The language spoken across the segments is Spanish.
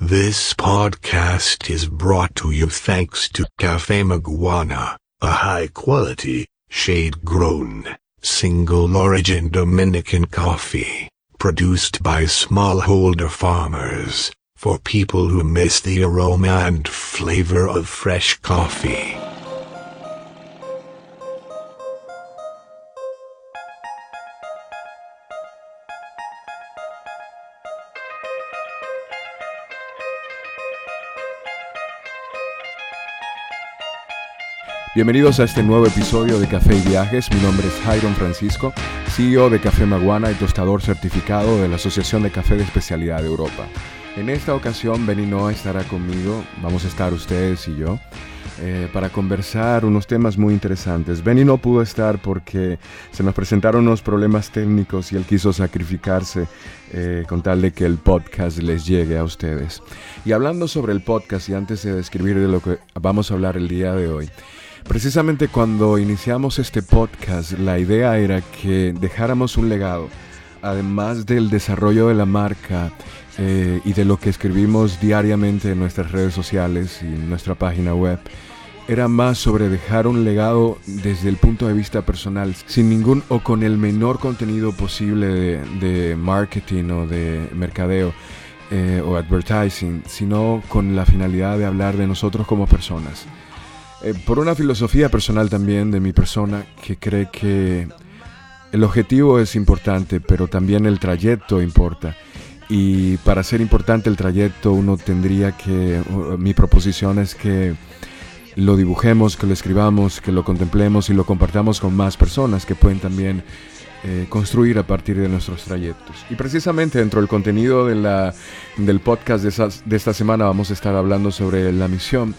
This podcast is brought to you thanks to Cafe Maguana, a high quality, shade grown, single origin Dominican coffee, produced by smallholder farmers, for people who miss the aroma and flavor of fresh coffee. Bienvenidos a este nuevo episodio de Café y Viajes. Mi nombre es Jairon Francisco, CEO de Café Maguana y tostador certificado de la Asociación de Café de Especialidad de Europa. En esta ocasión, Benny Noah estará conmigo, vamos a estar ustedes y yo, eh, para conversar unos temas muy interesantes. Benny no pudo estar porque se nos presentaron unos problemas técnicos y él quiso sacrificarse eh, con tal de que el podcast les llegue a ustedes. Y hablando sobre el podcast y antes de describir de lo que vamos a hablar el día de hoy, Precisamente cuando iniciamos este podcast, la idea era que dejáramos un legado, además del desarrollo de la marca eh, y de lo que escribimos diariamente en nuestras redes sociales y en nuestra página web. Era más sobre dejar un legado desde el punto de vista personal, sin ningún o con el menor contenido posible de, marketing o de mercadeo. Eh, o advertising, sino con la finalidad de hablar de nosotros como personas. Eh, por una filosofía personal también de mi persona que cree que el objetivo es importante, pero también el trayecto importa. Y para ser importante el trayecto uno tendría que, mi proposición es que lo dibujemos, que lo escribamos, que lo contemplemos y lo compartamos con más personas que pueden también eh, construir a partir de nuestros trayectos. Y precisamente dentro del contenido de la, del podcast de, de esta semana vamos a estar hablando sobre la misión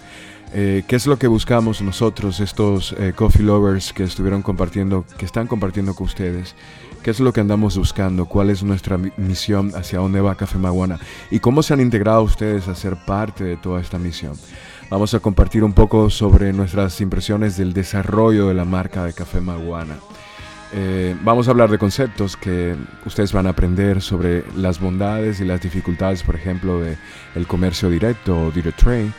eh, ¿Qué es lo que buscamos nosotros, estos eh, coffee lovers que estuvieron compartiendo, que están compartiendo con ustedes? ¿Qué es lo que andamos buscando? ¿Cuál es nuestra misión? ¿Hacia dónde va Café Maguana? ¿Y cómo se han integrado ustedes a ser parte de toda esta misión? Vamos a compartir un poco sobre nuestras impresiones del desarrollo de la marca de Café Maguana. Eh, vamos a hablar de conceptos que ustedes van a aprender sobre las bondades y las dificultades, por ejemplo, de el comercio directo o direct trade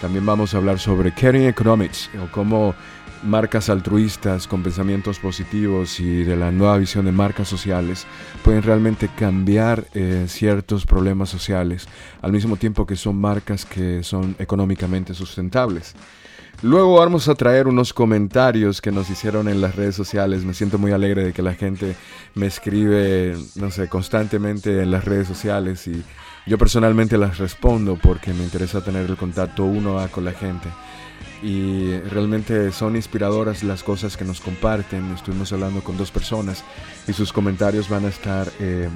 también vamos a hablar sobre caring economics o cómo marcas altruistas con pensamientos positivos y de la nueva visión de marcas sociales pueden realmente cambiar eh, ciertos problemas sociales al mismo tiempo que son marcas que son económicamente sustentables. Luego vamos a traer unos comentarios que nos hicieron en las redes sociales. Me siento muy alegre de que la gente me escribe, no sé, constantemente en las redes sociales y yo personalmente las respondo porque me interesa tener el contacto uno a con la gente. Y realmente son inspiradoras las cosas que nos comparten. Estuvimos hablando con dos personas y sus comentarios van a estar, eh,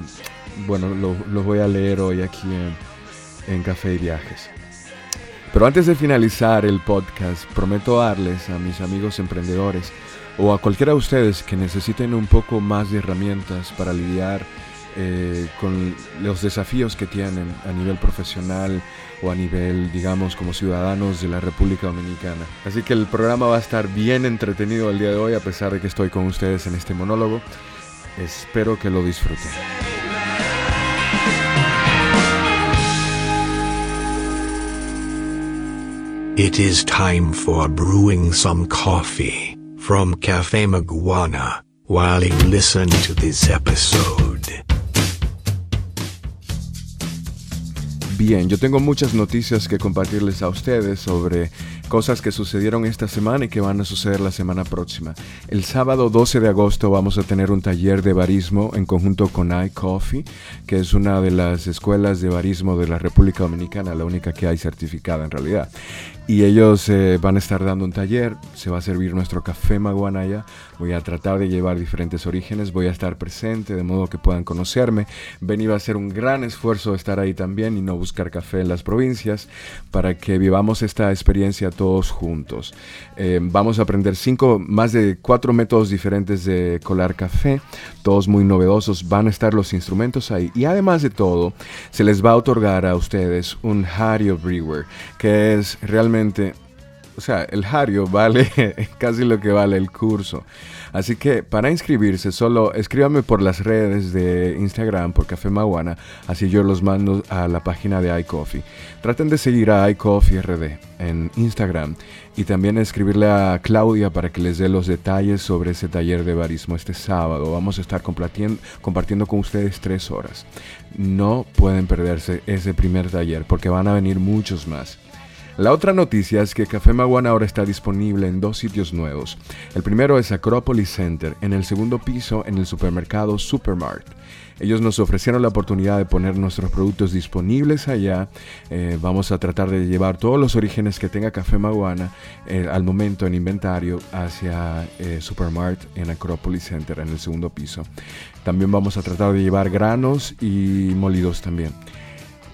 bueno, los voy a leer hoy aquí en, en Café y Viajes. Pero antes de finalizar el podcast, prometo darles a mis amigos emprendedores o a cualquiera de ustedes que necesiten un poco más de herramientas para lidiar eh, con los desafíos que tienen a nivel profesional o a nivel, digamos, como ciudadanos de la República Dominicana. Así que el programa va a estar bien entretenido el día de hoy, a pesar de que estoy con ustedes en este monólogo. Espero que lo disfruten. It is time for brewing some coffee from Cafe Maguana while you listen to this episode. Bien, yo tengo muchas noticias que compartirles a ustedes sobre cosas que sucedieron esta semana y que van a suceder la semana próxima. El sábado 12 de agosto vamos a tener un taller de barismo en conjunto con iCoffee, que es una de las escuelas de barismo de la República Dominicana, la única que hay certificada en realidad y ellos eh, van a estar dando un taller, se va a servir nuestro café maguanaya, voy a tratar de llevar diferentes orígenes, voy a estar presente de modo que puedan conocerme, Benny va a hacer un gran esfuerzo estar ahí también y no buscar café en las provincias para que vivamos esta experiencia todos juntos. Eh, vamos a aprender cinco, más de cuatro métodos diferentes de colar café, todos muy novedosos, van a estar los instrumentos ahí. Y además de todo se les va a otorgar a ustedes un Hario Brewer que es realmente o sea, el Hario vale casi lo que vale el curso. Así que para inscribirse, solo escríbame por las redes de Instagram, por Café Maguana, así yo los mando a la página de iCoffee. Traten de seguir a iCoffee RD en Instagram y también escribirle a Claudia para que les dé los detalles sobre ese taller de barismo este sábado. Vamos a estar compartiendo con ustedes tres horas. No pueden perderse ese primer taller porque van a venir muchos más. La otra noticia es que Café Maguana ahora está disponible en dos sitios nuevos. El primero es Acropolis Center, en el segundo piso en el supermercado Supermart. Ellos nos ofrecieron la oportunidad de poner nuestros productos disponibles allá. Eh, vamos a tratar de llevar todos los orígenes que tenga Café Maguana eh, al momento en inventario hacia eh, Supermart en Acropolis Center en el segundo piso. También vamos a tratar de llevar granos y molidos también.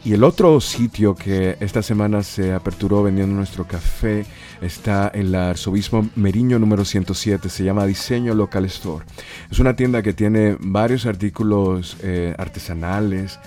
Y el otro sitio que esta semana se aperturó vendiendo nuestro café está en la Arzobispo Meriño número 107, se llama Diseño Local Store. Es una tienda que tiene varios artículos eh, artesanales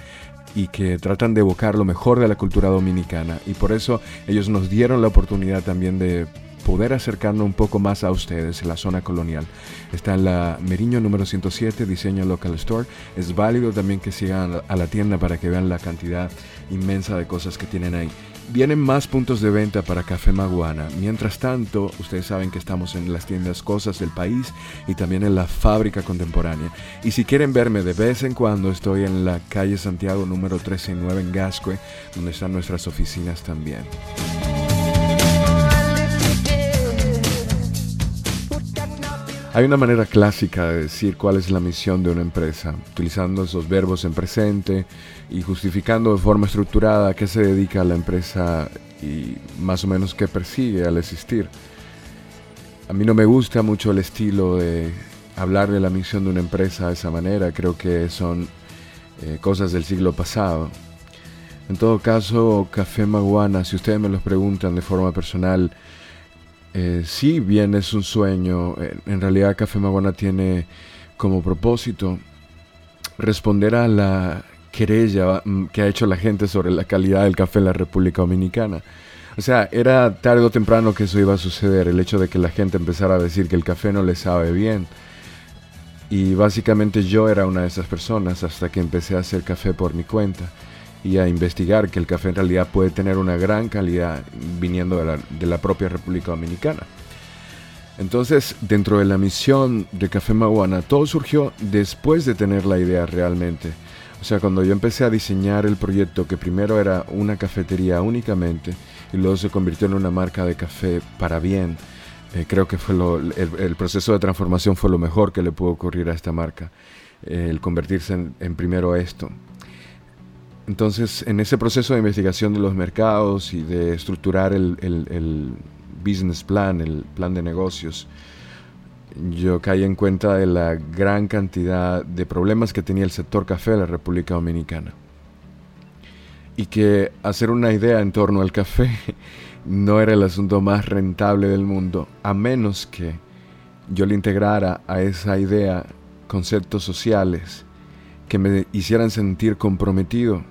y que tratan de evocar lo mejor de la cultura dominicana. Y por eso ellos nos dieron la oportunidad también de poder acercarnos un poco más a ustedes la zona colonial. Está en la Meriño número 107, Diseño Local Store. Es válido también que sigan a la tienda para que vean la cantidad inmensa de cosas que tienen ahí. Vienen más puntos de venta para Café Maguana. Mientras tanto, ustedes saben que estamos en las tiendas Cosas del País y también en la Fábrica Contemporánea. Y si quieren verme de vez en cuando, estoy en la calle Santiago número 139 en Gascue, donde están nuestras oficinas también. Hay una manera clásica de decir cuál es la misión de una empresa, utilizando esos verbos en presente y justificando de forma estructurada a qué se dedica la empresa y más o menos qué persigue al existir. A mí no me gusta mucho el estilo de hablar de la misión de una empresa de esa manera, creo que son eh, cosas del siglo pasado. En todo caso, Café Maguana, si ustedes me los preguntan de forma personal, eh, si bien es un sueño, en realidad Café Maguana tiene como propósito responder a la querella mm, que ha hecho la gente sobre la calidad del café en la República Dominicana. O sea, era tarde o temprano que eso iba a suceder, el hecho de que la gente empezara a decir que el café no le sabe bien. Y básicamente yo era una de esas personas hasta que empecé a hacer café por mi cuenta y a investigar que el café en realidad puede tener una gran calidad viniendo de la, propia República Dominicana. Entonces, dentro de la misión de Café Maguana, todo surgió después de tener la idea realmente. O sea, cuando yo empecé a diseñar el proyecto, que primero era una cafetería únicamente y luego se convirtió en una marca de café para bien, eh, creo que fue el, proceso de transformación fue lo mejor que le pudo ocurrir a esta marca, eh, el convertirse en primero esto. Entonces, en ese proceso de investigación de los mercados y de estructurar el, business plan, el plan de negocios, yo caí en cuenta de la gran cantidad de problemas que tenía el sector café de la República Dominicana. Y que hacer una idea en torno al café no era el asunto más rentable del mundo, a menos que yo le integrara a esa idea conceptos sociales que me hicieran sentir comprometido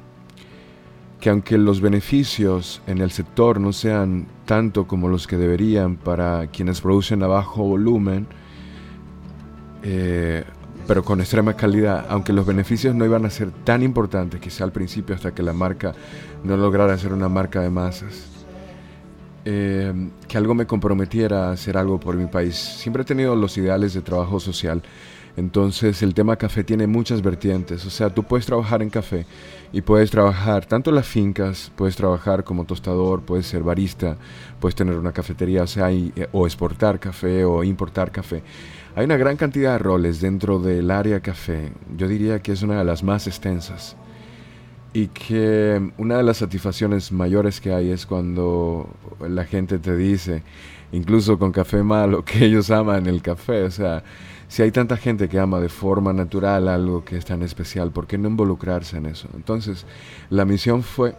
que aunque los beneficios en el sector no sean tanto como los que deberían para quienes producen a bajo volumen, eh, pero con extrema calidad, aunque los beneficios no iban a ser tan importantes quizá al principio hasta que la marca no lograra ser una marca de masas, eh, que algo me comprometiera a hacer algo por mi país. Siempre he tenido los ideales de trabajo social, entonces el tema café tiene muchas vertientes, o sea, tú puedes trabajar en café y puedes trabajar tanto en las fincas, puedes trabajar como tostador, puedes ser barista, puedes tener una cafetería, o sea, eh, o exportar café o importar café. Hay una gran cantidad de roles dentro del área café. Yo diría que es una de las más extensas. Y que una de las satisfacciones mayores que hay es cuando la gente te dice, incluso con café malo, que ellos aman el café. O sea, si hay tanta gente que ama de forma natural algo que es tan especial, ¿por qué no involucrarse en eso? Entonces, la misión fue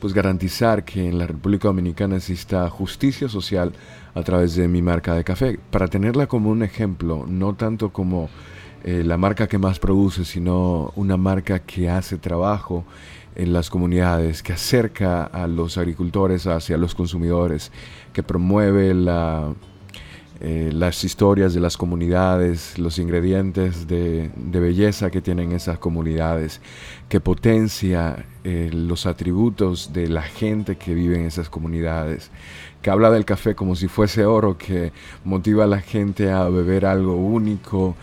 pues garantizar que en la República Dominicana exista justicia social a través de mi marca de café, para tenerla como un ejemplo, no tanto como eh, la marca que más produce, sino una marca que hace trabajo en las comunidades, que acerca a los agricultores hacia los consumidores, que promueve la, eh, las historias de las comunidades, los ingredientes de, belleza que tienen esas comunidades, que potencia eh, los atributos de la gente que vive en esas comunidades, que habla del café como si fuese oro, que motiva a la gente a beber algo único,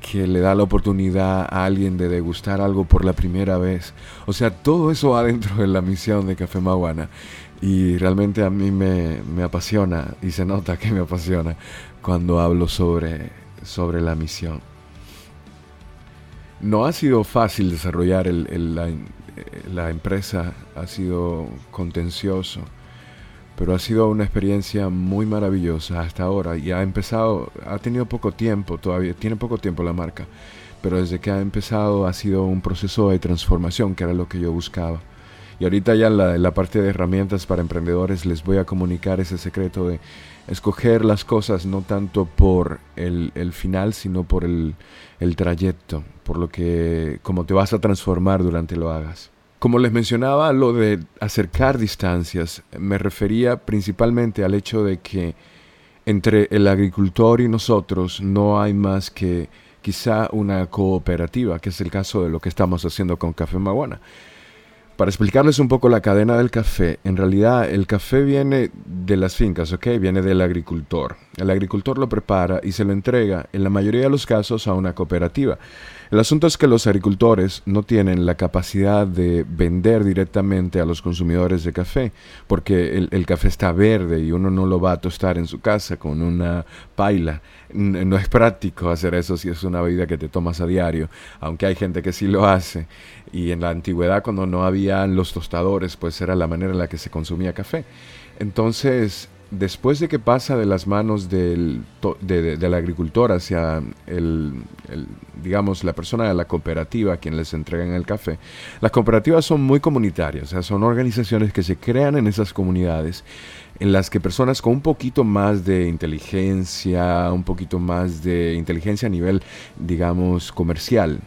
que le da la oportunidad a alguien de degustar algo por la primera vez. O sea, todo eso va dentro de la misión de Café Maguana. Y realmente a mí me, apasiona y se nota que me apasiona cuando hablo sobre, sobre la misión. No ha sido fácil desarrollar la, la empresa, ha sido contencioso pero ha sido una experiencia muy maravillosa hasta ahora y ha empezado, ha tenido poco tiempo todavía, tiene poco tiempo la marca, pero desde que ha empezado ha sido un proceso de transformación que era lo que yo buscaba. Y ahorita ya en la, parte de herramientas para emprendedores les voy a comunicar ese secreto de escoger las cosas no tanto por el, el final, sino por el, el trayecto, por lo que, como te vas a transformar durante lo hagas. Como les mencionaba, lo de acercar distancias me refería principalmente al hecho de que entre el agricultor y nosotros no hay más que quizá una cooperativa, que es el caso de lo que estamos haciendo con Café Maguana. Para explicarles un poco la cadena del café, en realidad el café viene de las fincas, ¿ok? Viene del agricultor. El agricultor lo prepara y se lo entrega, en la mayoría de los casos, a una cooperativa. El asunto es que los agricultores no tienen la capacidad de vender directamente a los consumidores de café, porque el, café está verde y uno no lo va a tostar en su casa con una paila. No es práctico hacer eso si es una bebida que te tomas a diario, aunque hay gente que sí lo hace. Y en la antigüedad, cuando no había los tostadores, pues era la manera en la que se consumía café. Entonces, después de que pasa de las manos del, de, agricultor hacia el, digamos, la persona de la cooperativa a quien les entregan el café, las cooperativas son muy comunitarias, o sea, son organizaciones que se crean en esas comunidades en las que personas con un poquito más de inteligencia, un poquito más de inteligencia a nivel, digamos, comercial,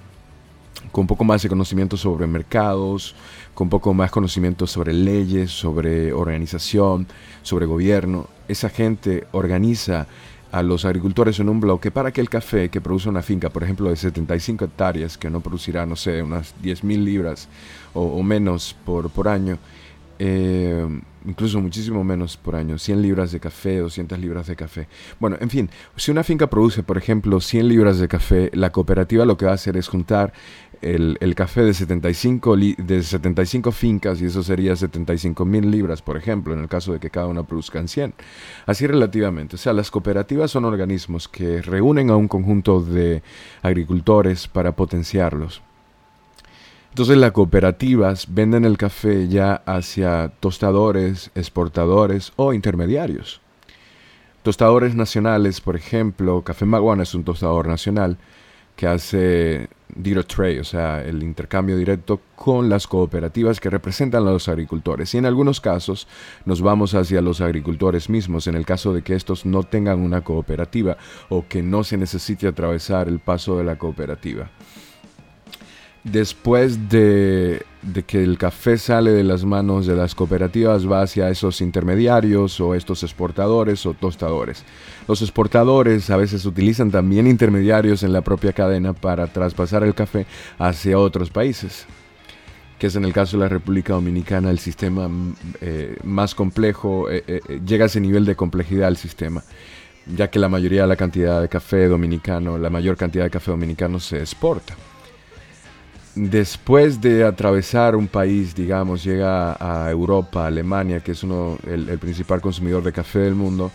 con un poco más de conocimiento sobre mercados, con un poco más conocimiento sobre leyes, sobre organización, sobre gobierno. Esa gente organiza a los agricultores en un bloque para que el café que produce una finca, por ejemplo, de 75 hectáreas, que no producirá, no sé, unas 10 mil libras o, menos por, por año, eh, incluso muchísimo menos por año, 100 libras de café, 200 libras de café. Bueno, en fin, si una finca produce, por ejemplo, 100 libras de café, la cooperativa lo que va a hacer es juntar el, café de 75, de 75 fincas y eso sería 75 mil libras, por ejemplo, en el caso de que cada una produzca 100. Así relativamente. O sea, las cooperativas son organismos que reúnen a un conjunto de agricultores para potenciarlos. Entonces las cooperativas venden el café ya hacia tostadores, exportadores o intermediarios. Tostadores nacionales, por ejemplo, Café Maguana es un tostador nacional que hace direct trade, o sea, el intercambio directo con las cooperativas que representan a los agricultores. Y en algunos casos nos vamos hacia los agricultores mismos, en el caso de que estos no tengan una cooperativa o que no se necesite atravesar el paso de la cooperativa después de, que el café sale de las manos de las cooperativas, va hacia esos intermediarios o estos exportadores o tostadores. Los exportadores a veces utilizan también intermediarios en la propia cadena para traspasar el café hacia otros países que es en el caso de la República Dominicana el sistema mm, eh, más complejo, eh, eh, llega a ese nivel de complejidad el sistema, ya que la mayoría de la cantidad de café dominicano, la mayor cantidad de café dominicano se exporta después de atravesar un país, digamos, llega a Europa, Alemania, que es uno, el, principal consumidor de café del mundo,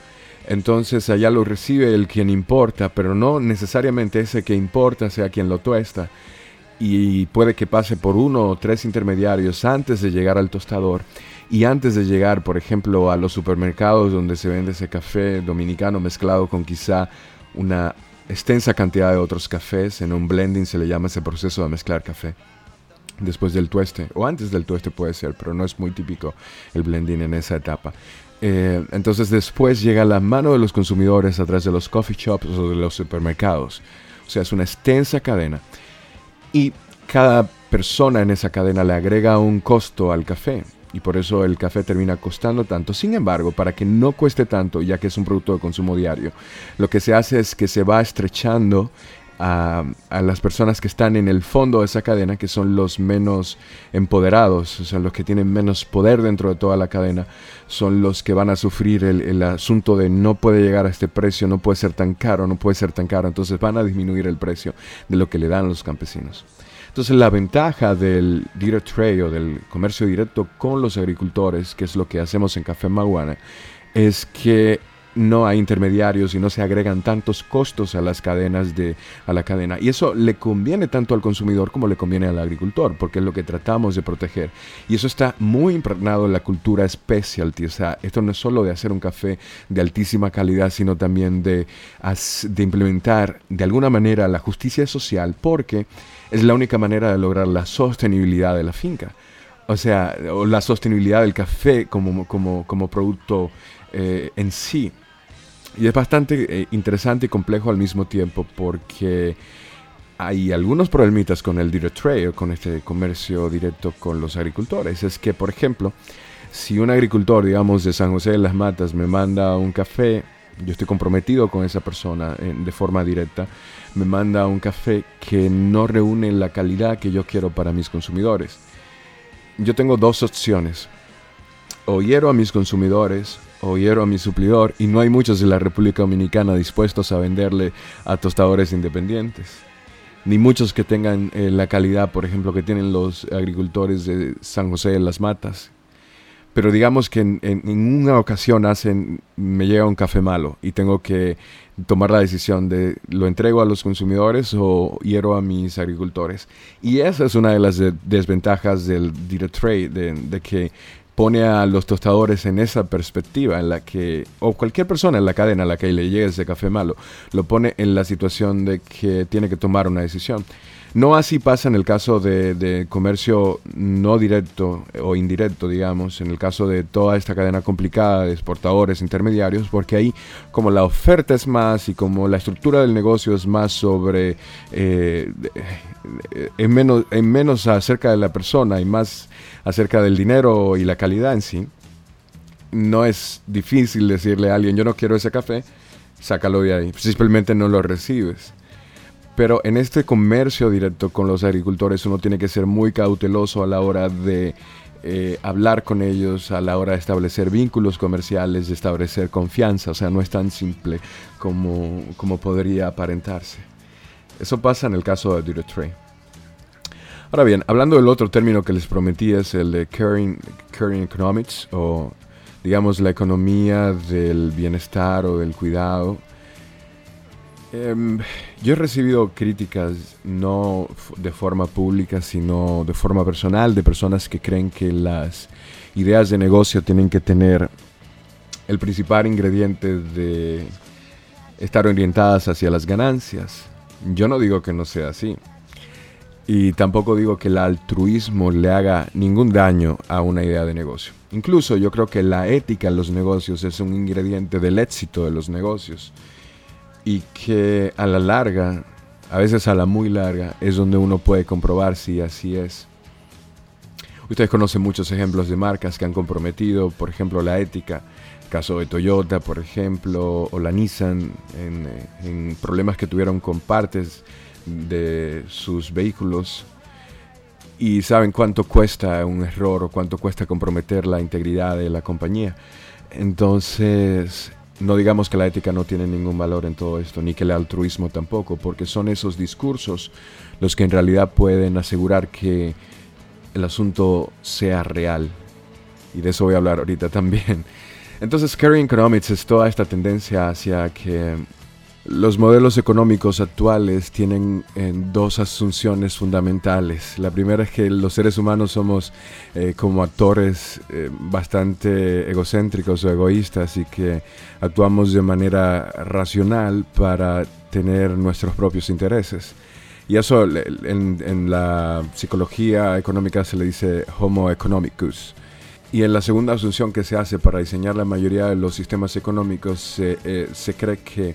entonces allá lo recibe el quien importa, pero no necesariamente ese que importa sea quien lo tuesta. Y puede que pase por uno o tres intermediarios antes de llegar al tostador y antes de llegar, por ejemplo, a los supermercados donde se vende ese café dominicano mezclado con quizá una extensa cantidad de otros cafés. En un blending se le llama ese proceso de mezclar café. Después del tueste, o antes del tueste puede ser, pero no es muy típico el blending en esa etapa. Eh, entonces después llega la mano de los consumidores a través de los coffee shops o de los supermercados. O sea, es una extensa cadena. Y cada persona en esa cadena le agrega un costo al café y por eso el café termina costando tanto. Sin embargo, para que no cueste tanto, ya que es un producto de consumo diario, lo que se hace es que se va estrechando a, las personas que están en el fondo de esa cadena, que son los menos empoderados, o sea, los que tienen menos poder dentro de toda la cadena, son los que van a sufrir el, el, asunto de no puede llegar a este precio, no puede ser tan caro, no puede ser tan caro, entonces van a disminuir el precio de lo que le dan los campesinos. Entonces la ventaja del direct trade o del comercio directo con los agricultores, que es lo que hacemos en Café Maguana, es que no hay intermediarios y no se agregan tantos costos a las cadenas de a la cadena. Y eso le conviene tanto al consumidor como le conviene al agricultor porque es lo que tratamos de proteger. Y eso está muy impregnado en la cultura specialty. O sea esto no es solo de hacer un café de altísima calidad sino también de, de implementar de alguna manera la justicia social porque es la única manera de lograr la sostenibilidad de la finca o sea, la sostenibilidad del café como, como, producto eh, en sí. Y es bastante eh, interesante y complejo al mismo tiempo porque hay algunos problemitas con el direct trade o con este comercio directo con los agricultores. Es que, por ejemplo, si un agricultor, digamos, de San José de las Matas me manda un café, yo estoy comprometido con esa persona de forma directa, me manda un café que no reúne la calidad que yo quiero para mis consumidores. Yo tengo dos opciones. O hiero a mis consumidores o a mi suplidor y no hay muchos de la República Dominicana dispuestos a venderle a tostadores independientes. Ni muchos que tengan eh, la calidad, por ejemplo, que tienen los agricultores de San José de las Matas. Pero digamos que en, una ocasión hacen, me llega un café malo y tengo que tomar la decisión de lo entrego a los consumidores o hiero a mis agricultores. Y esa es una de las desventajas del direct trade, de que pone a los tostadores en esa perspectiva en la que, o cualquier persona en la cadena a la que le llegue ese café malo, lo pone en la situación de que tiene que tomar una decisión. No así pasa en el caso de, comercio no directo o indirecto, digamos, en el caso de toda esta cadena complicada de exportadores, intermediarios, porque ahí como la oferta es más y como la estructura del negocio es más sobre, eh, en, menos, en menos acerca de la persona y más acerca del dinero y la calidad en sí, no es difícil decirle a alguien, yo no quiero ese café, sácalo de ahí, simplemente no lo recibes. Pero en este comercio directo con los agricultores uno tiene que ser muy cauteloso a la hora de eh, hablar con ellos, a la hora de establecer vínculos comerciales, de establecer confianza. O sea, no es tan simple como, como podría aparentarse. Eso pasa en el caso de Trade. Ahora bien, hablando del otro término que les prometí es el de caring, caring economics o digamos la economía del bienestar o del cuidado Em, yo he recibido críticas no de forma pública, sino de forma personal, de personas que creen que las ideas de negocio tienen que tener el principal ingrediente de estar orientadas hacia las ganancias. Yo no digo que no sea así. Y tampoco digo que el altruismo le haga ningún daño a una idea de negocio. Incluso yo creo que la ética en los negocios es un ingrediente del éxito de los negocios y que a la larga, a veces a la muy larga, es donde uno puede comprobar si así es. Ustedes conocen muchos ejemplos de marcas que han comprometido, por ejemplo, la ética, caso de Toyota, por ejemplo, o la Nissan, en, en problemas que tuvieron con partes de sus vehículos y saben cuánto cuesta un error o cuánto cuesta comprometer la integridad de la compañía. Entonces, no digamos que la ética no tiene ningún valor en todo esto, ni que el altruismo tampoco, porque son esos discursos los que en realidad pueden asegurar que el asunto sea real. Y de eso voy a hablar ahorita también. Entonces, Carrying Economics es toda esta tendencia hacia que los modelos económicos actuales tienen eh, dos asunciones fundamentales. La primera es que los seres humanos somos eh, como actores eh, bastante egocéntricos o egoístas y que actuamos de manera racional para tener nuestros propios intereses. Y eso en, en la psicología económica se le dice homo economicus. Y en la segunda asunción que se hace para diseñar la mayoría de los sistemas económicos se, se cree que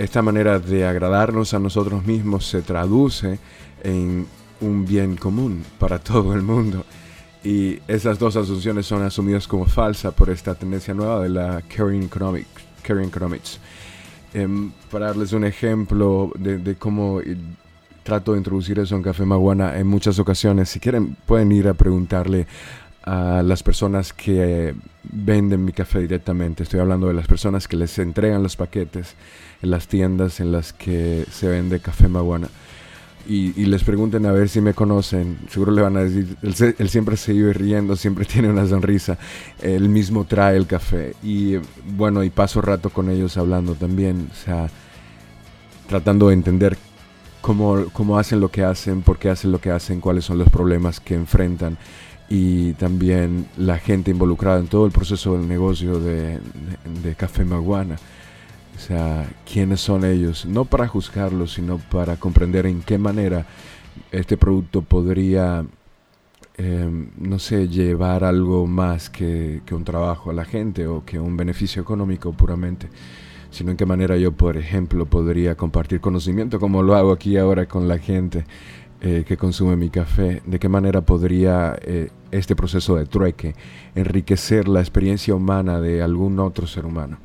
esta manera de agradarnos a nosotros mismos se traduce en un bien común para todo el mundo. Y esas dos asunciones son asumidas como falsas por esta tendencia nueva de la caring economics. Caring economics. Em, para darles un ejemplo de, cómo eh, trato de introducir eso en Café Maguana en muchas ocasiones, si quieren pueden ir a preguntarle a las personas que venden mi café directamente. Estoy hablando de las personas que les entregan los paquetes en las tiendas en las que se vende café Maguana. Y, les pregunten a ver si me conocen, seguro le van a decir, él, siempre se vive riendo, siempre tiene una sonrisa, él mismo trae el café. Y bueno, y paso rato con ellos hablando también, o sea, tratando de entender cómo, cómo hacen lo que hacen, por qué hacen lo que hacen, cuáles son los problemas que enfrentan y también la gente involucrada en todo el proceso del negocio de, Café Maguana. O sea, quiénes son ellos, no para juzgarlos, sino para comprender en qué manera este producto podría, em, no sé, llevar algo más que, un trabajo a la gente o que un beneficio económico puramente, sino en qué manera yo, por ejemplo, podría compartir conocimiento como lo hago aquí ahora con la gente eh, que consume mi café, de qué manera podría eh, este proceso de trueque enriquecer la experiencia humana de algún otro ser humano.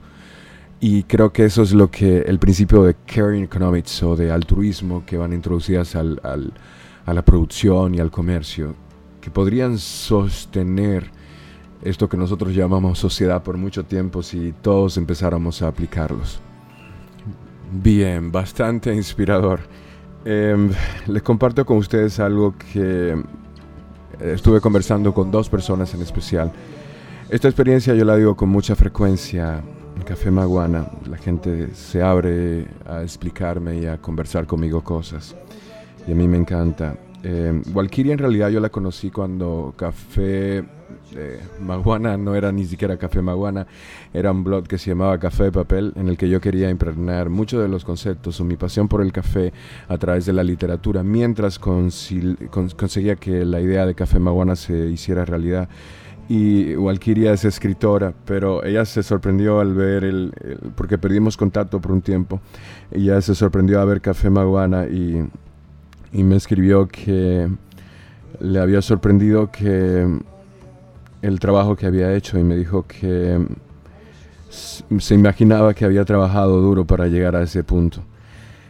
Y creo que eso es lo que el principio de caring economics o de altruismo que van introducidas al, al, a la producción y al comercio, que podrían sostener esto que nosotros llamamos sociedad por mucho tiempo si todos empezáramos a aplicarlos. Bien, bastante inspirador. Eh, les comparto con ustedes algo que estuve conversando con dos personas en especial. Esta experiencia yo la digo con mucha frecuencia en Café Maguana. La gente se abre a explicarme y a conversar conmigo cosas. Y a mí me encanta. Eh, Walkiria en realidad yo la conocí cuando Café eh, Maguana no era ni siquiera Café Maguana, era un blog que se llamaba Café de Papel, en el que yo quería impregnar muchos de los conceptos o mi pasión por el café a través de la literatura, mientras conseguía que la idea de Café Maguana se hiciera realidad y Walkiria es escritora, pero ella se sorprendió al ver el, porque perdimos contacto por un tiempo, ella se sorprendió a ver Café Maguana y y me escribió que le había sorprendido que el trabajo que había hecho y me dijo que se imaginaba que había trabajado duro para llegar a ese punto.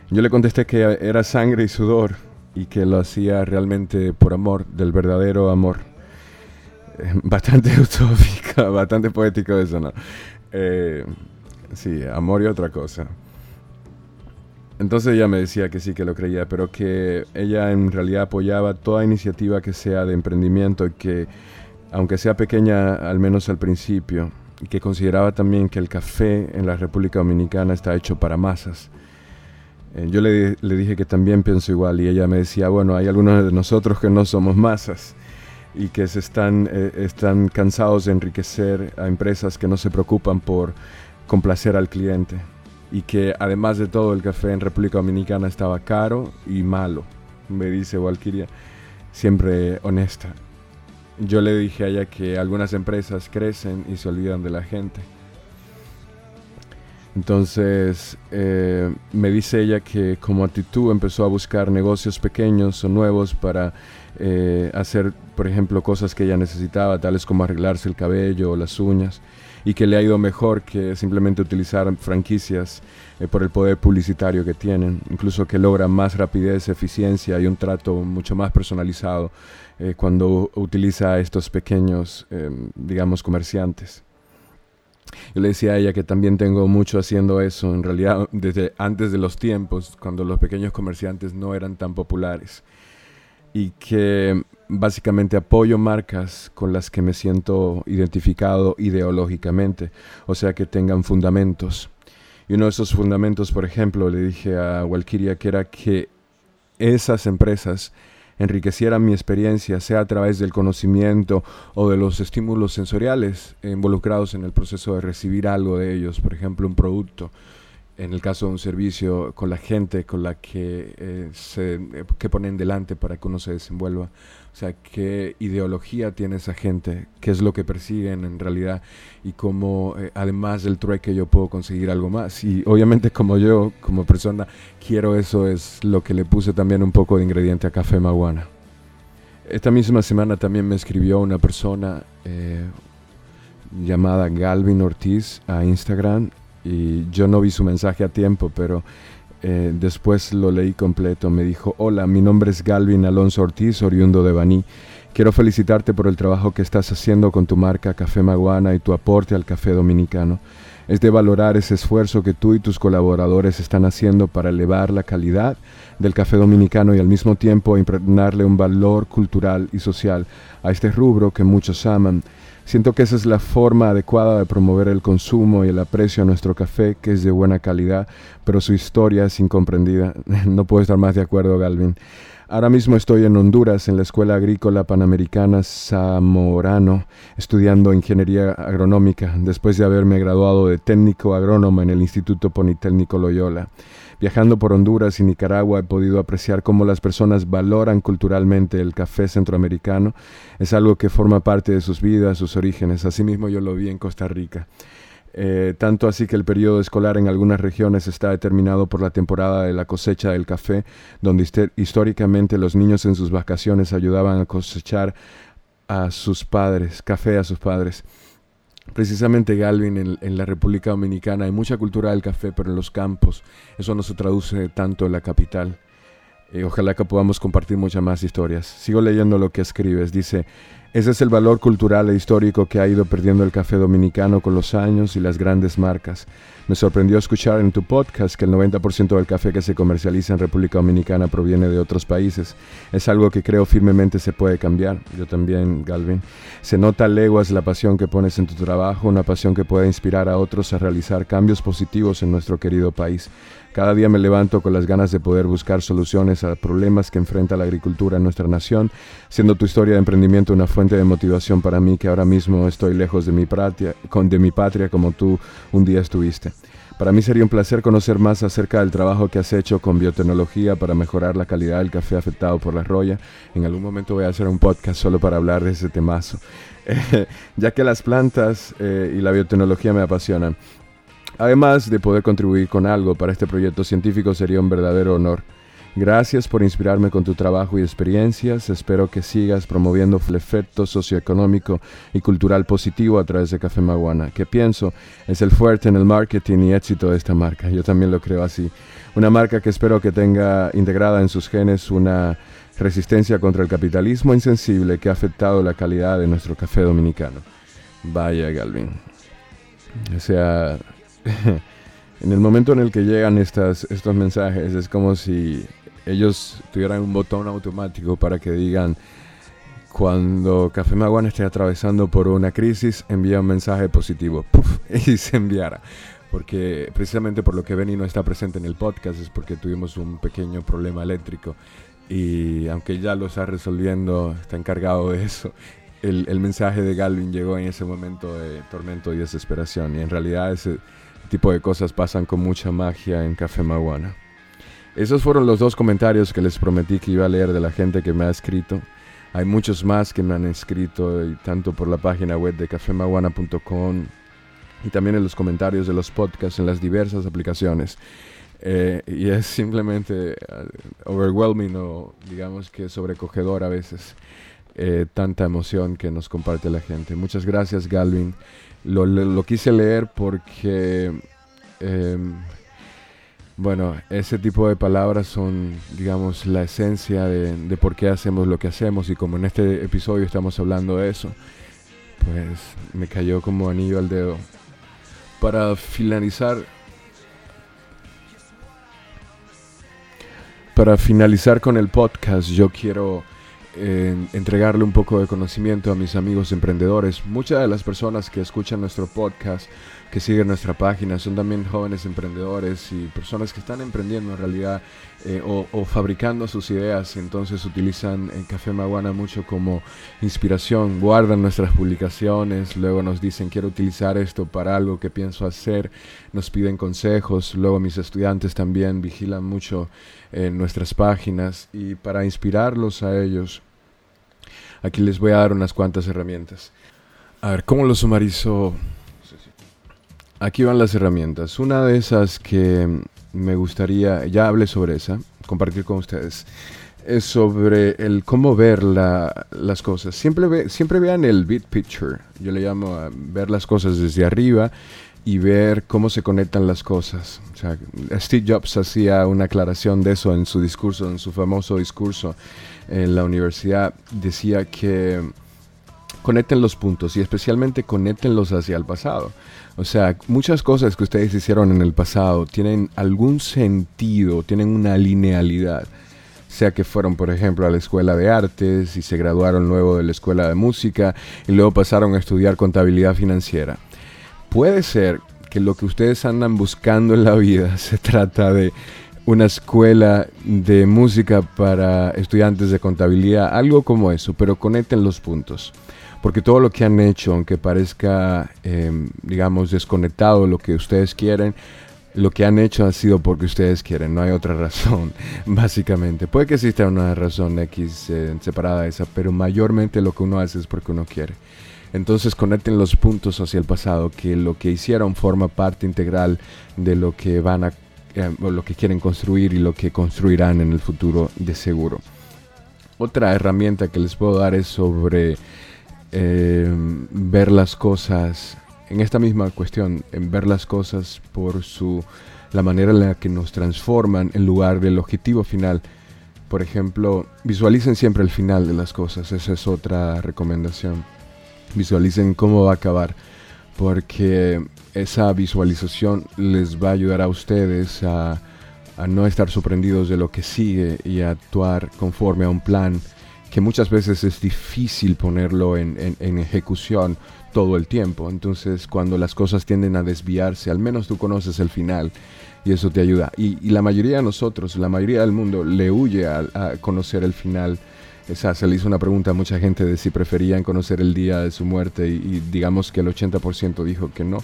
Yo le contesté que era sangre y sudor y que lo hacía realmente por amor, del verdadero amor. bastante utópica, bastante poético eso, ¿no? Eh, sí, amor y otra cosa. Entonces ella me decía que sí, que lo creía, pero que ella en realidad apoyaba toda iniciativa que sea de emprendimiento y que, aunque sea pequeña, al menos al principio, y que consideraba también que el café en la República Dominicana está hecho para masas. Eh, yo le, dije que también pienso igual y ella me decía, bueno, hay algunos de nosotros que no somos masas y que se están, eh, están cansados de enriquecer a empresas que no se preocupan por complacer al cliente y que además de todo el café en República Dominicana estaba caro y malo, me dice Walkiria, siempre honesta. Yo le dije a ella que algunas empresas crecen y se olvidan de la gente. Entonces eh, me dice ella que como actitud empezó a buscar negocios pequeños o nuevos para eh, hacer, por ejemplo, cosas que ella necesitaba, tales como arreglarse el cabello o las uñas y que le ha ido mejor que simplemente utilizar franquicias eh, por el poder publicitario que tienen, incluso que logra más rapidez, eficiencia y un trato mucho más personalizado eh, cuando utiliza estos pequeños, digamos, comerciantes. Yo le decía a ella que también tengo mucho haciendo eso, en realidad desde antes de los tiempos, cuando los pequeños comerciantes no eran tan populares y que básicamente apoyo marcas con las que me siento identificado ideológicamente, o sea que tengan fundamentos. Y uno de esos fundamentos, por ejemplo, le dije a Walkiria que era que esas empresas enriquecieran mi experiencia, sea a través del conocimiento o de los estímulos sensoriales involucrados en el proceso de recibir algo de ellos, por ejemplo, un producto en el caso de un servicio, con la gente con la que, eh, se, eh, que ponen delante para que uno se desenvuelva. O sea, qué ideología tiene esa gente, qué es lo que persiguen en realidad y cómo, eh, además del trueque, yo puedo conseguir algo más. Y obviamente como yo, como persona, quiero eso, es lo que le puse también un poco de ingrediente a Café Maguana. Esta misma semana también me escribió una persona eh, llamada Galvin Ortiz a Instagram y yo no vi su mensaje a tiempo, pero eh, después lo leí completo. Me dijo, hola, mi nombre es Galvin Alonso Ortiz, oriundo de Baní. Quiero felicitarte por el trabajo que estás haciendo con tu marca Café Maguana y tu aporte al café dominicano. Es de valorar ese esfuerzo que tú y tus colaboradores están haciendo para elevar la calidad del café dominicano y al mismo tiempo impregnarle un valor cultural y social a este rubro que muchos aman. Siento que esa es la forma adecuada de promover el consumo y el aprecio a nuestro café, que es de buena calidad, pero su historia es incomprendida. No puedo estar más de acuerdo, Galvin. Ahora mismo estoy en Honduras, en la Escuela Agrícola Panamericana Zamorano, estudiando ingeniería agronómica, después de haberme graduado de técnico agrónomo en el Instituto Politécnico Loyola. Viajando por Honduras y Nicaragua he podido apreciar cómo las personas valoran culturalmente el café centroamericano. Es algo que forma parte de sus vidas, sus orígenes. Asimismo yo lo vi en Costa Rica. Eh, tanto así que el periodo escolar en algunas regiones está determinado por la temporada de la cosecha del café, donde históricamente los niños en sus vacaciones ayudaban a cosechar a sus padres, café a sus padres. Precisamente Galvin, en, la República Dominicana hay mucha cultura del café, pero en los campos eso no se traduce tanto en la capital. Eh, ojalá que podamos compartir muchas más historias. Sigo leyendo lo que escribes. Dice, ese es el valor cultural e histórico que ha ido perdiendo el café dominicano con los años y las grandes marcas. Me sorprendió escuchar en tu podcast que el 90% del café que se comercializa en República Dominicana proviene de otros países. Es algo que creo firmemente se puede cambiar. Yo también, Galvin. Se nota leguas la pasión que pones en tu trabajo, una pasión que puede inspirar a otros a realizar cambios positivos en nuestro querido país. Cada día me levanto con las ganas de poder buscar soluciones a problemas que enfrenta la agricultura en nuestra nación, siendo tu historia de emprendimiento una fuente de motivación para mí que ahora mismo estoy lejos de mi, patria, de mi patria como tú un día estuviste. Para mí sería un placer conocer más acerca del trabajo que has hecho con biotecnología para mejorar la calidad del café afectado por la roya. En algún momento voy a hacer un podcast solo para hablar de ese temazo, ya que las plantas eh, y la biotecnología me apasionan. Además de poder contribuir con algo para este proyecto científico sería un verdadero honor. Gracias por inspirarme con tu trabajo y experiencias. Espero que sigas promoviendo el efecto socioeconómico y cultural positivo a través de Café Maguana, que pienso es el fuerte en el marketing y éxito de esta marca. Yo también lo creo así. Una marca que espero que tenga integrada en sus genes una resistencia contra el capitalismo insensible que ha afectado la calidad de nuestro café dominicano. Vaya, Galvin. O sea, en el momento en el que llegan estas, estos mensajes es como si ellos tuvieran un botón automático para que digan cuando Café Maguana esté atravesando por una crisis, envía un mensaje positivo y se enviara. Porque precisamente por lo que Benny no está presente en el podcast es porque tuvimos un pequeño problema eléctrico y aunque ya lo está resolviendo, está encargado de eso. El, el mensaje de Galvin llegó en ese momento de tormento y desesperación y en realidad ese tipo de cosas pasan con mucha magia en Café Maguana. Esos fueron los dos comentarios que les prometí que iba a leer de la gente que me ha escrito. Hay muchos más que me han escrito, tanto por la página web de cafemaguana.com y también en los comentarios de los podcasts en las diversas aplicaciones. Eh, y es simplemente uh, overwhelming o digamos que sobrecogedor a veces eh, tanta emoción que nos comparte la gente. Muchas gracias Galvin. Lo, quise leer porque, em, bueno, ese tipo de palabras son, digamos, la esencia de, por qué hacemos lo que hacemos y como en este episodio estamos hablando de eso, pues me cayó como anillo al dedo. Para finalizar, para finalizar con el podcast, yo quiero entregarle un poco de conocimiento a mis amigos emprendedores. Muchas de las personas que escuchan nuestro podcast, que siguen nuestra página, son también jóvenes emprendedores y personas que están emprendiendo en realidad eh, o, fabricando sus ideas entonces utilizan el Café Maguana mucho como inspiración, guardan nuestras publicaciones, luego nos dicen quiero utilizar esto para algo que pienso hacer, nos piden consejos, luego mis estudiantes también vigilan mucho en nuestras páginas y para inspirarlos a ellos Aquí les voy a dar unas cuantas herramientas. A ver, ¿cómo lo sumarizo? Aquí van las herramientas. Una de esas que me gustaría, ya hablé sobre esa, compartir con ustedes. es sobre el cómo ver las cosas. Siempre, siempre vean el big picture. Yo le llamo ver las cosas desde arriba y ver cómo se conectan las cosas. Steve Jobs hacía una aclaración de eso en su discurso, en su famoso discurso en la universidad. Decía que conecten los puntos y especialmente conectenlos hacia el pasado. O sea, muchas cosas que ustedes hicieron en el pasado tienen algún sentido, tienen una linealidad sea que fueron, por ejemplo, a la escuela de artes y se graduaron luego de la escuela de música y luego pasaron a estudiar contabilidad financiera. Puede ser que lo que ustedes andan buscando en la vida se trata de una escuela de música para estudiantes de contabilidad, algo como eso, pero conecten los puntos. Porque todo lo que han hecho, aunque parezca, em, digamos, desconectado de lo que ustedes quieren, lo que han hecho ha sido porque ustedes quieren, no hay otra razón, básicamente. Puede que exista una razón X eh, separada de esa, pero mayormente lo que uno hace es porque uno quiere. Entonces conecten los puntos hacia el pasado, que lo que hicieron forma parte integral de lo que van a, eh, lo que quieren construir y lo que construirán en el futuro de seguro. Otra herramienta que les puedo dar es sobre eh, ver las cosas en esta misma cuestión, en ver las cosas por su la manera en la que nos transforman en lugar del objetivo final. Por ejemplo, visualicen siempre el final de las cosas, esa es otra recomendación. Visualicen cómo va a acabar, porque esa visualización les va a ayudar a ustedes a, no estar sorprendidos de lo que sigue y a actuar conforme a un plan que muchas veces es difícil ponerlo en, en ejecución todo el tiempo. Entonces, cuando las cosas tienden a desviarse, al menos tú conoces el final y eso te ayuda. Y, la mayoría de nosotros, la mayoría del mundo, le huye a, conocer el final esa, se le hizo una pregunta a mucha gente de si preferían conocer el día de su muerte y, digamos que el 80% dijo que no.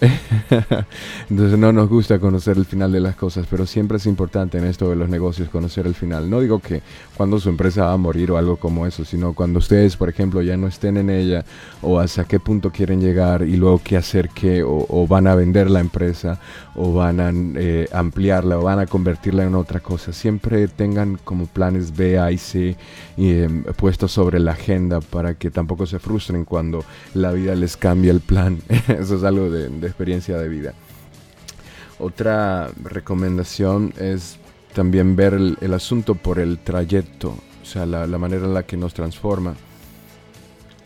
Entonces no nos gusta conocer el final de las cosas, pero siempre es importante en esto de los negocios conocer el final. No digo que cuando su empresa va a morir o algo como eso, sino cuando ustedes, por ejemplo, ya no estén en ella o hasta qué punto quieren llegar y luego qué hacer qué, o, van a vender la empresa o van a eh, ampliarla o van a convertirla en otra cosa. Siempre tengan como planes B, A y C Em, puestos sobre la agenda para que tampoco se frustren cuando la vida les cambia el plan. Eso es algo de, experiencia de vida. Otra recomendación es también ver el, asunto por el trayecto, o sea, la, manera en la que nos transforma.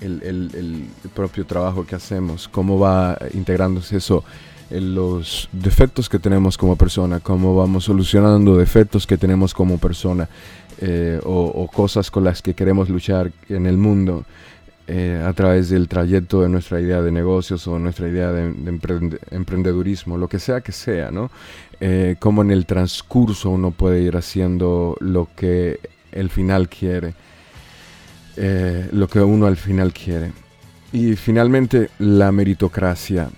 El, el, propio trabajo que hacemos, cómo va integrándose eso en los defectos que tenemos como persona, cómo vamos solucionando defectos que tenemos como persona, eh, o, cosas con las que queremos luchar en el mundo eh, a través del trayecto de nuestra idea de negocios o nuestra idea de, emprendedurismo, lo que sea que sea, ¿no? Eh, cómo en el transcurso uno puede ir haciendo lo que el final quiere, lo que uno al final quiere. Y finalmente la meritocracia.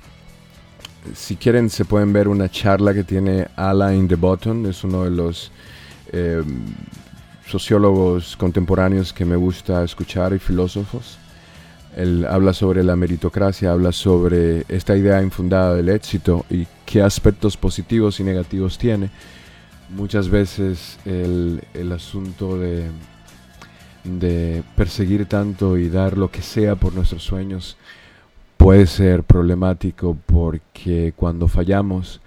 Si quieren se pueden ver una charla que tiene Alain de Botton, es uno de los sociólogos contemporáneos que me gusta escuchar y filósofos. Él habla sobre la meritocracia, habla sobre esta idea infundada del éxito y qué aspectos positivos y negativos tiene. Muchas veces el, el asunto de, de perseguir tanto y dar lo que sea por nuestros sueños puede ser problemático porque cuando fallamos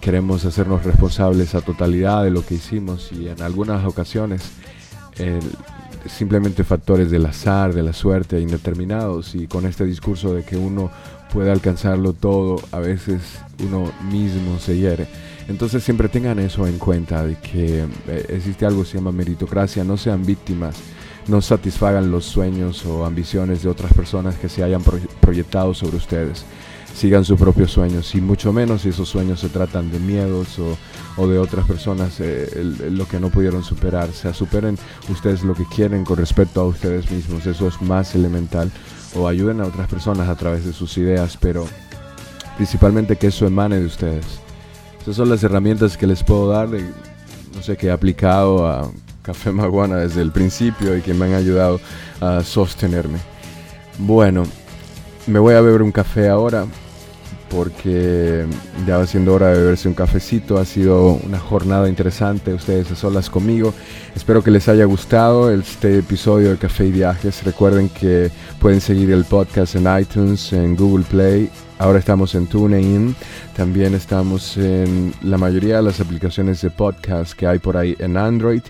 queremos hacernos responsables a totalidad de lo que hicimos y en algunas ocasiones simplemente factores del azar, de la suerte, indeterminados y con este discurso de que uno puede alcanzarlo todo, a veces uno mismo se hiere. Entonces siempre tengan eso en cuenta, de que eh, existe algo que se llama meritocracia, no sean víctimas, no satisfagan los sueños o ambiciones de otras personas que se hayan proyectado sobre ustedes sigan sus propios sueños y mucho menos si esos sueños se tratan de miedos o, de otras personas eh, lo que no pudieron superar. O sea, superen ustedes lo que quieren con respecto a ustedes mismos, eso es más elemental o ayuden a otras personas a través de sus ideas, pero principalmente que eso emane de ustedes. Esas son las herramientas que les puedo dar, no sé, que he aplicado a Café Maguana desde el principio y que me han ayudado a sostenerme. Bueno, me voy a beber un café ahora porque ya va siendo hora de beberse un cafecito. Ha sido una jornada interesante, ustedes a solas conmigo. Espero que les haya gustado este episodio de Café y Viajes. Recuerden que pueden seguir el podcast en iTunes, en Google Play. Ahora estamos en TuneIn. También estamos en la mayoría de las aplicaciones de podcast que hay por ahí en Android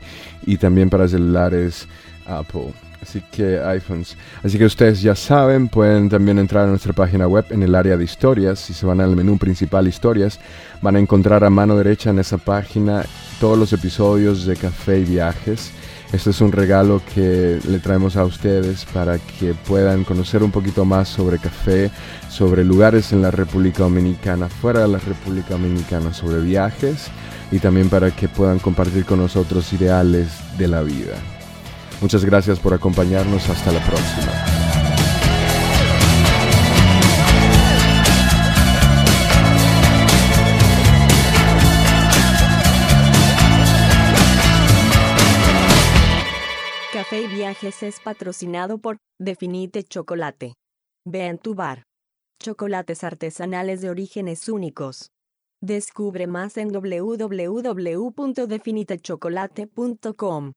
y también para celulares Apple. Así que iPhones. Así que ustedes ya saben, pueden también entrar a nuestra página web en el área de historias. Si se van al menú principal historias, van a encontrar a mano derecha en esa página todos los episodios de Café y Viajes. Este es un regalo que le traemos a ustedes para que puedan conocer un poquito más sobre café, sobre lugares en la República Dominicana, fuera de la República Dominicana, sobre viajes y también para que puedan compartir con nosotros ideales de la vida. Muchas gracias por acompañarnos. Hasta la próxima. Café y Viajes es patrocinado por Definite Chocolate. Ve en tu bar. Chocolates artesanales de orígenes únicos. Descubre más en www.definitechocolate.com.